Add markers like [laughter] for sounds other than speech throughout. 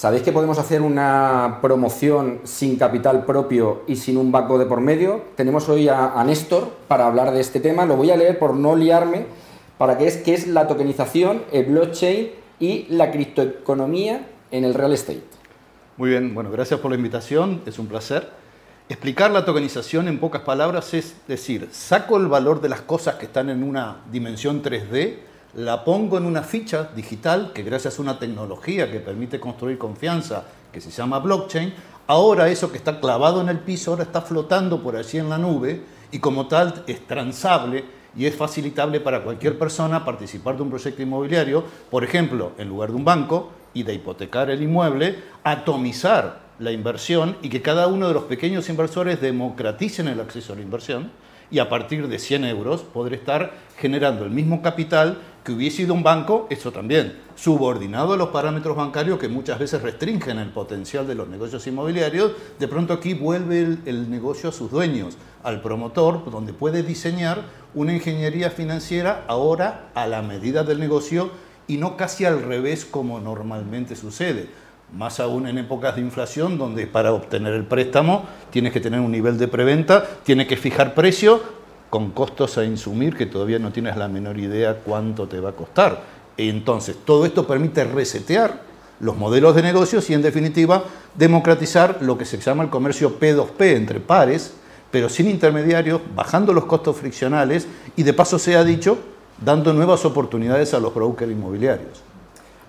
¿Sabéis que podemos hacer una promoción sin capital propio y sin un banco de por medio? Tenemos hoy a, Néstor para hablar de este tema. Lo voy a leer por no liarme, para que es qué es la tokenización, el blockchain y la criptoeconomía en el real estate. Muy bien, bueno, gracias por la invitación, es un placer. Explicar la tokenización en pocas palabras es decir, saco el valor de las cosas que están en una dimensión 3D, la pongo en una ficha digital que gracias a una tecnología que permite construir confianza que se llama blockchain, ahora eso que está clavado en el piso ahora está flotando por allí en la nube y como tal es transable y es facilitable para cualquier persona participar de un proyecto inmobiliario, por ejemplo, en lugar de un banco y de hipotecar el inmueble, atomizar la inversión y que cada uno de los pequeños inversores democraticen el acceso a la inversión y a partir de 100 euros poder estar generando el mismo capital que hubiese sido un banco, eso también, subordinado a los parámetros bancarios que muchas veces restringen el potencial de los negocios inmobiliarios, de pronto aquí vuelve el, negocio a sus dueños, al promotor, donde puede diseñar una ingeniería financiera ahora a la medida del negocio y no casi al revés como normalmente sucede. Más aún en épocas de inflación, donde para obtener el préstamo tienes que tener un nivel de preventa, tienes que fijar precio con costos a insumir que todavía no tienes la menor idea cuánto te va a costar. Entonces, todo esto permite resetear los modelos de negocios y, en definitiva, democratizar lo que se llama el comercio P2P entre pares, pero sin intermediarios, bajando los costos friccionales y, de paso, se ha dicho, dando nuevas oportunidades a los brokers inmobiliarios.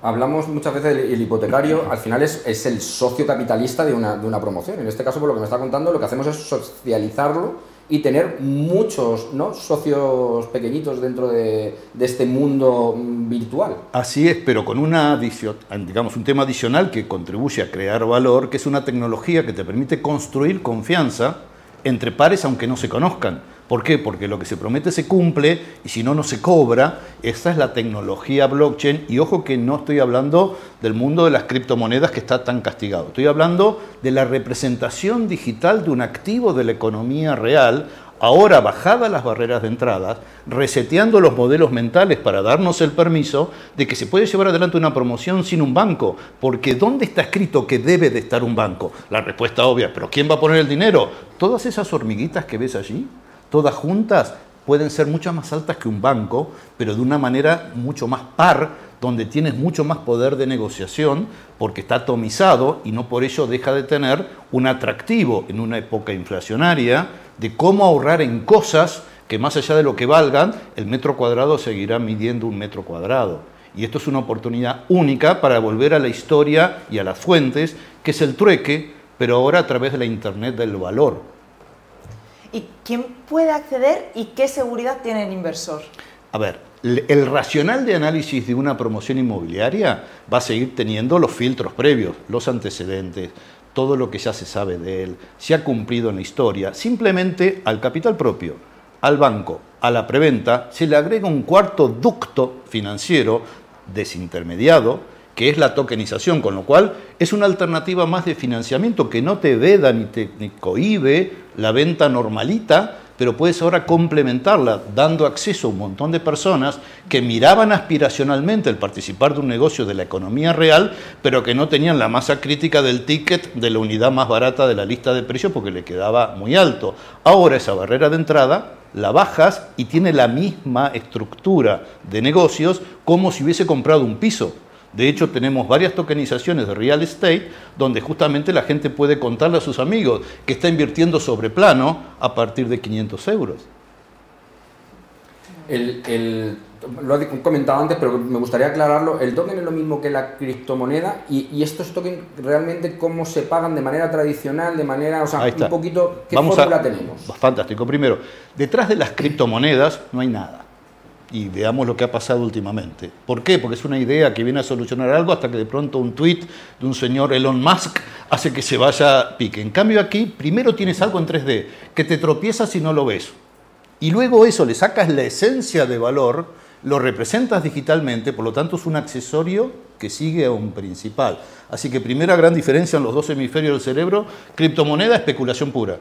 Hablamos muchas veces del hipotecario, al final es, es el socio capitalista de una, de una, promoción. En este caso, por lo que me está contando, lo que hacemos es socializarlo y tener muchos ¿no? socios pequeñitos dentro de, de, este mundo virtual. Así es, pero con una digamos, un tema adicional que contribuye a crear valor, que es una tecnología que te permite construir confianza entre pares aunque no se conozcan. ¿Por qué? Porque lo que se promete se cumple y si no, no se cobra. Esa es la tecnología blockchain. Y ojo que no estoy hablando del mundo de las criptomonedas que está tan castigado. Estoy hablando de la representación digital de un activo de la economía real ahora bajadas las barreras de entrada, reseteando los modelos mentales para darnos el permiso de que se puede llevar adelante una promoción sin un banco, porque ¿dónde está escrito que debe de estar un banco? La respuesta obvia, pero ¿quién va a poner el dinero? Todas esas hormiguitas que ves allí, todas juntas pueden ser mucho más altas que un banco, pero de una manera mucho más par, donde tienes mucho más poder de negociación, porque está atomizado y no por ello deja de tener un atractivo en una época inflacionaria de cómo ahorrar en cosas que más allá de lo que valgan, el metro cuadrado seguirá midiendo un metro cuadrado. Y esto es una oportunidad única para volver a la historia y a las fuentes, que es el trueque, pero ahora a través de la Internet del valor ¿Y quién puede acceder y qué seguridad tiene el inversor? A ver, el racional de análisis de una promoción inmobiliaria va a seguir teniendo los filtros previos, los antecedentes, todo lo que ya se sabe de él, se ha cumplido en la historia. Simplemente al capital propio, al banco, a la preventa, se le agrega un cuarto ducto financiero desintermediado, que es la tokenización, con lo cual es una alternativa más de financiamiento que no te veda ni te cohibe la venta normalita, pero puedes ahora complementarla dando acceso a un montón de personas que miraban aspiracionalmente el participar de un negocio de la economía real, pero que no tenían la masa crítica del ticket de la unidad más barata de la lista de precios porque le quedaba muy alto. Ahora esa barrera de entrada la bajas y tiene la misma estructura de negocios como si hubiese comprado un piso. De hecho, tenemos varias tokenizaciones de real estate donde justamente la gente puede contarle a sus amigos que está invirtiendo sobre plano a partir de 500 euros. lo he comentado antes, pero me gustaría aclararlo. El token es lo mismo que la criptomoneda y, estos tokens realmente cómo se pagan de manera tradicional, de manera, o sea, un poquito, ¿qué fórmula tenemos? Fantástico. Primero, detrás de las criptomonedas no hay nada y veamos lo que ha pasado últimamente. ¿Por qué? Porque es una idea que viene a solucionar algo hasta que de pronto un tweet de un señor Elon Musk hace que se vaya pique. En cambio aquí, primero tienes algo en 3D, que te tropiezas y no lo ves. Y luego eso le sacas la esencia de valor, lo representas digitalmente, por lo tanto es un accesorio que sigue a un principal. Así que primera gran diferencia en los dos hemisferios del cerebro, criptomoneda, especulación pura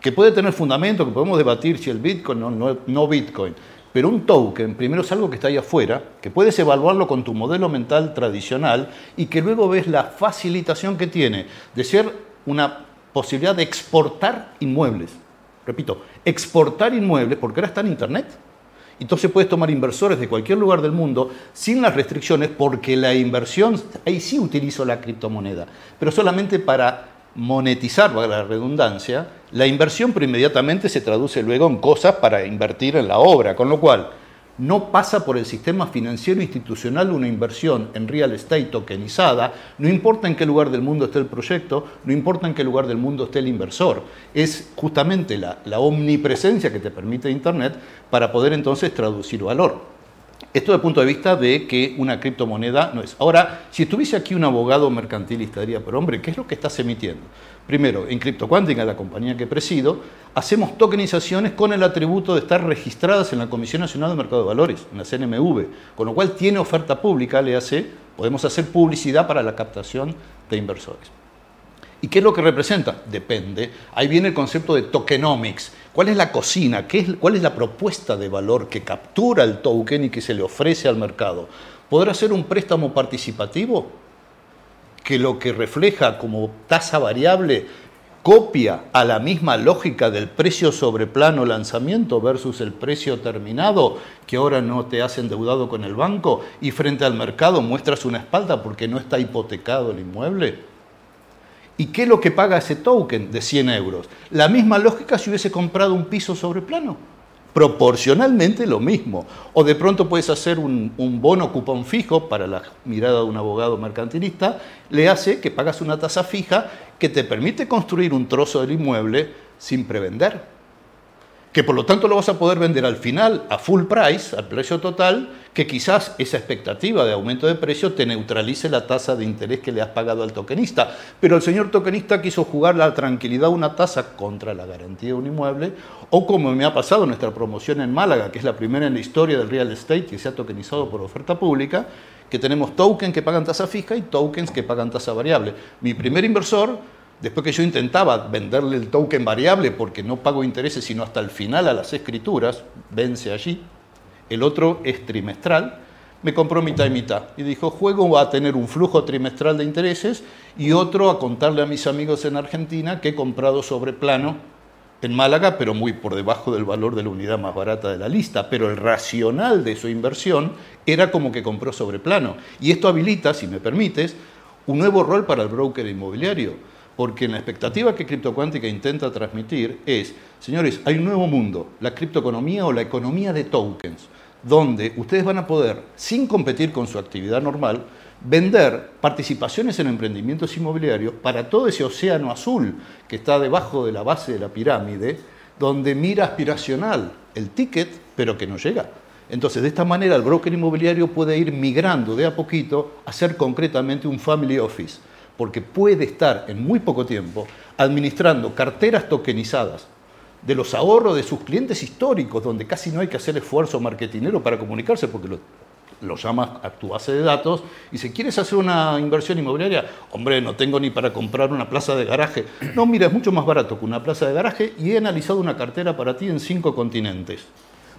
que puede tener fundamento, que podemos debatir si el Bitcoin o no, no Bitcoin, Pero un token, primero es algo que está ahí afuera, que puedes evaluarlo con tu modelo mental tradicional y que luego ves la facilitación que tiene de ser una posibilidad de exportar inmuebles. Repito, exportar inmuebles porque ahora está en Internet. Entonces puedes tomar inversores de cualquier lugar del mundo sin las restricciones porque la inversión, ahí sí utilizo la criptomoneda, pero solamente para monetizar, la redundancia, la inversión pero inmediatamente se traduce luego en cosas para invertir en la obra, con lo cual no pasa por el sistema financiero institucional una inversión en real estate tokenizada, no importa en qué lugar del mundo esté el proyecto, no importa en qué lugar del mundo esté el inversor, es justamente la, la omnipresencia que te permite Internet para poder entonces traducir valor. Esto desde el punto de vista de que una criptomoneda no es. Ahora, si estuviese aquí un abogado mercantilista, diría, pero hombre, ¿qué es lo que estás emitiendo? Primero, en CryptoQuantica, la compañía que presido, hacemos tokenizaciones con el atributo de estar registradas en la Comisión Nacional de Mercado de Valores, en la CNMV, con lo cual tiene oferta pública, le hace, podemos hacer publicidad para la captación de inversores. ¿Y qué es lo que representa? Depende. Ahí viene el concepto de tokenomics. ¿Cuál es la cocina? ¿Qué ¿Cuál es la propuesta de valor que captura el token y que se le ofrece al mercado? ¿Podrá ser un préstamo participativo? Que lo que refleja como tasa variable copia a la misma lógica del precio sobre plano lanzamiento versus el precio terminado, que ahora no te has endeudado con el banco y frente al mercado muestras una espalda porque no está hipotecado el inmueble. ¿Y qué es lo que paga ese token de 100 euros? La misma lógica si hubiese comprado un piso sobre plano. Proporcionalmente lo mismo. O de pronto puedes hacer un, bono cupón fijo para la mirada de un abogado mercantilista, le hace que pagas una tasa fija que te permite construir un trozo del inmueble sin prevender que por lo tanto lo vas a poder vender al final a full price, al precio total, que quizás esa expectativa de aumento de precio te neutralice la tasa de interés que le has pagado al tokenista. Pero el señor tokenista quiso jugar la tranquilidad una tasa contra la garantía de un inmueble, o como me ha pasado en nuestra promoción en Málaga, que es la primera en la historia del real estate que se ha tokenizado por oferta pública, que tenemos tokens que pagan tasa fija y tokens que pagan tasa variable. Mi primer inversor Después que yo intentaba venderle el token variable porque no pago intereses sino hasta el final a las escrituras, vence allí. El otro es trimestral. Me compró mitad y mitad y dijo, juego va a tener un flujo trimestral de intereses y otro a contarle a mis amigos en Argentina que he comprado sobre plano en Málaga, pero muy por debajo del valor de la unidad más barata de la lista. Pero el racional de su inversión era como que compró sobre plano. Y esto habilita, si me permites, un nuevo rol para el broker inmobiliario porque la expectativa que criptocuántica intenta transmitir es, señores, hay un nuevo mundo, la criptoeconomía o la economía de tokens, donde ustedes van a poder, sin competir con su actividad normal, vender participaciones en emprendimientos inmobiliarios para todo ese océano azul que está debajo de la base de la pirámide, donde mira aspiracional el ticket, pero que no llega. Entonces, de esta manera, el broker inmobiliario puede ir migrando de a poquito a ser concretamente un family office porque puede estar en muy poco tiempo administrando carteras tokenizadas de los ahorros de sus clientes históricos, donde casi no hay que hacer esfuerzo marketinero para comunicarse, porque lo, llamas a tu base de datos y si quieres hacer una inversión inmobiliaria, hombre, no tengo ni para comprar una plaza de garaje. No, mira, es mucho más barato que una plaza de garaje y he analizado una cartera para ti en cinco continentes.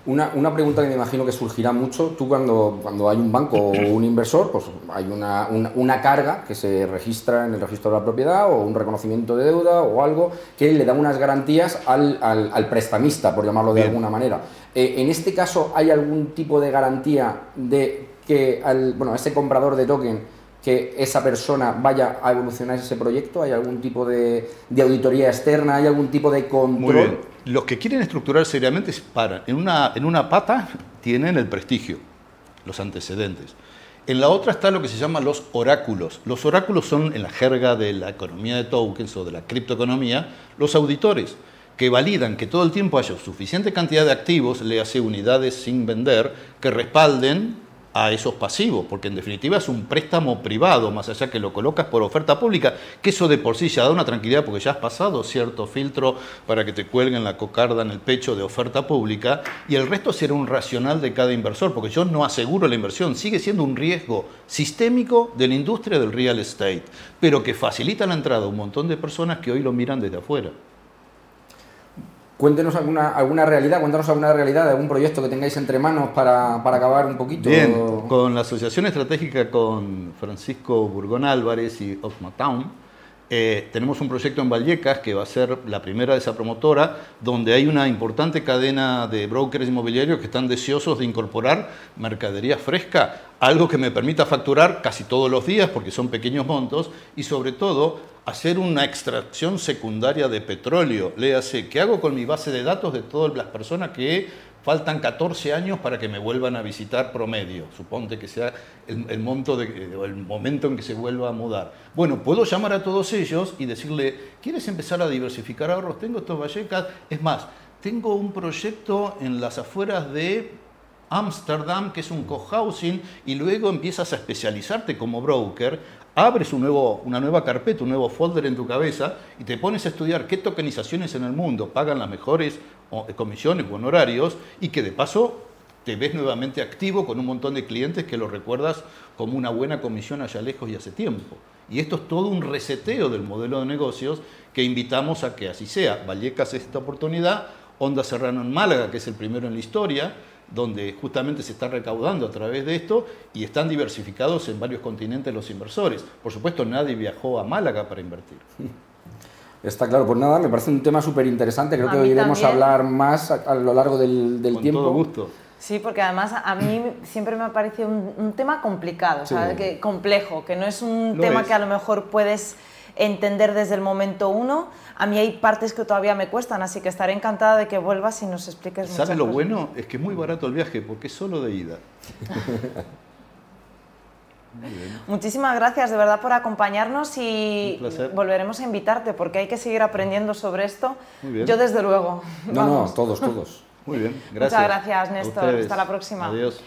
Una, una, pregunta que me imagino que surgirá mucho, tú cuando, cuando hay un banco o un inversor, pues hay una, una, carga que se registra en el registro de la propiedad o un reconocimiento de deuda o algo que le da unas garantías al, al, prestamista, por llamarlo de alguna manera. Eh, en este caso, ¿hay algún tipo de garantía de que al, bueno, ese comprador de token que esa persona vaya a evolucionar ese proyecto? ¿Hay algún tipo de, de auditoría externa? ¿Hay algún tipo de control? Los que quieren estructurar seriamente. En una, en una pata tienen el prestigio, los antecedentes. En la otra está lo que se llama los oráculos. Los oráculos son, en la jerga de la economía de tokens o de la criptoeconomía, los auditores que validan que todo el tiempo haya suficiente cantidad de activos, le hace unidades sin vender, que respalden a esos pasivos, porque en definitiva es un préstamo privado, más allá que lo colocas por oferta pública, que eso de por sí ya da una tranquilidad porque ya has pasado cierto filtro para que te cuelguen la cocarda en el pecho de oferta pública, y el resto será un racional de cada inversor, porque yo no aseguro la inversión, sigue siendo un riesgo sistémico de la industria del real estate, pero que facilita la entrada a un montón de personas que hoy lo miran desde afuera. Cuéntenos alguna, alguna realidad, cuéntanos alguna realidad de algún proyecto que tengáis entre manos para, para acabar un poquito. Bien, con la Asociación Estratégica con Francisco Burgón Álvarez y Osma Town, eh, tenemos un proyecto en Vallecas que va a ser la primera de esa promotora, donde hay una importante cadena de brokers inmobiliarios que están deseosos de incorporar mercadería fresca, algo que me permita facturar casi todos los días porque son pequeños montos y sobre todo hacer una extracción secundaria de petróleo. Léase, ¿qué hago con mi base de datos de todas las personas que faltan 14 años para que me vuelvan a visitar promedio, suponte que sea el, monto de, el momento en que se vuelva a mudar. Bueno, puedo llamar a todos ellos y decirle, ¿quieres empezar a diversificar ahorros? Tengo estos Vallecas, es más, tengo un proyecto en las afueras de Amsterdam, que es un cohousing, y luego empiezas a especializarte como broker, abres un nuevo, una nueva carpeta, un nuevo folder en tu cabeza y te pones a estudiar qué tokenizaciones en el mundo pagan las mejores eh, comisiones o honorarios y que de paso te ves nuevamente activo con un montón de clientes que lo recuerdas como una buena comisión allá lejos y hace tiempo. Y esto es todo un reseteo del modelo de negocios que invitamos a que así sea. Vallecas es esta oportunidad, Onda Serrano en Málaga, que es el primero en la historia, donde justamente se está recaudando a través de esto y están diversificados en varios continentes los inversores. Por supuesto, nadie viajó a Málaga para invertir. Está claro, pues nada, me parece un tema súper interesante, creo que iremos a hablar más a, lo largo del, del Con tiempo. Todo gusto. Sí, porque además a mí siempre me ha parecido un, tema complicado, que, complejo, que no es un tema que a lo mejor puedes entender desde el momento uno. A mí hay partes que todavía me cuestan, así que estaré encantada de que vuelvas y nos expliques ¿Sabes lo bueno? Es que es muy barato el viaje porque es solo de ida. [laughs] Muchísimas gracias de verdad por acompañarnos y volveremos a invitarte porque hay que seguir aprendiendo sobre esto. Yo desde luego. No, no, todos, todos. Muy bien, gracias. Muchas gracias, Néstor. Hasta la próxima. Adiós.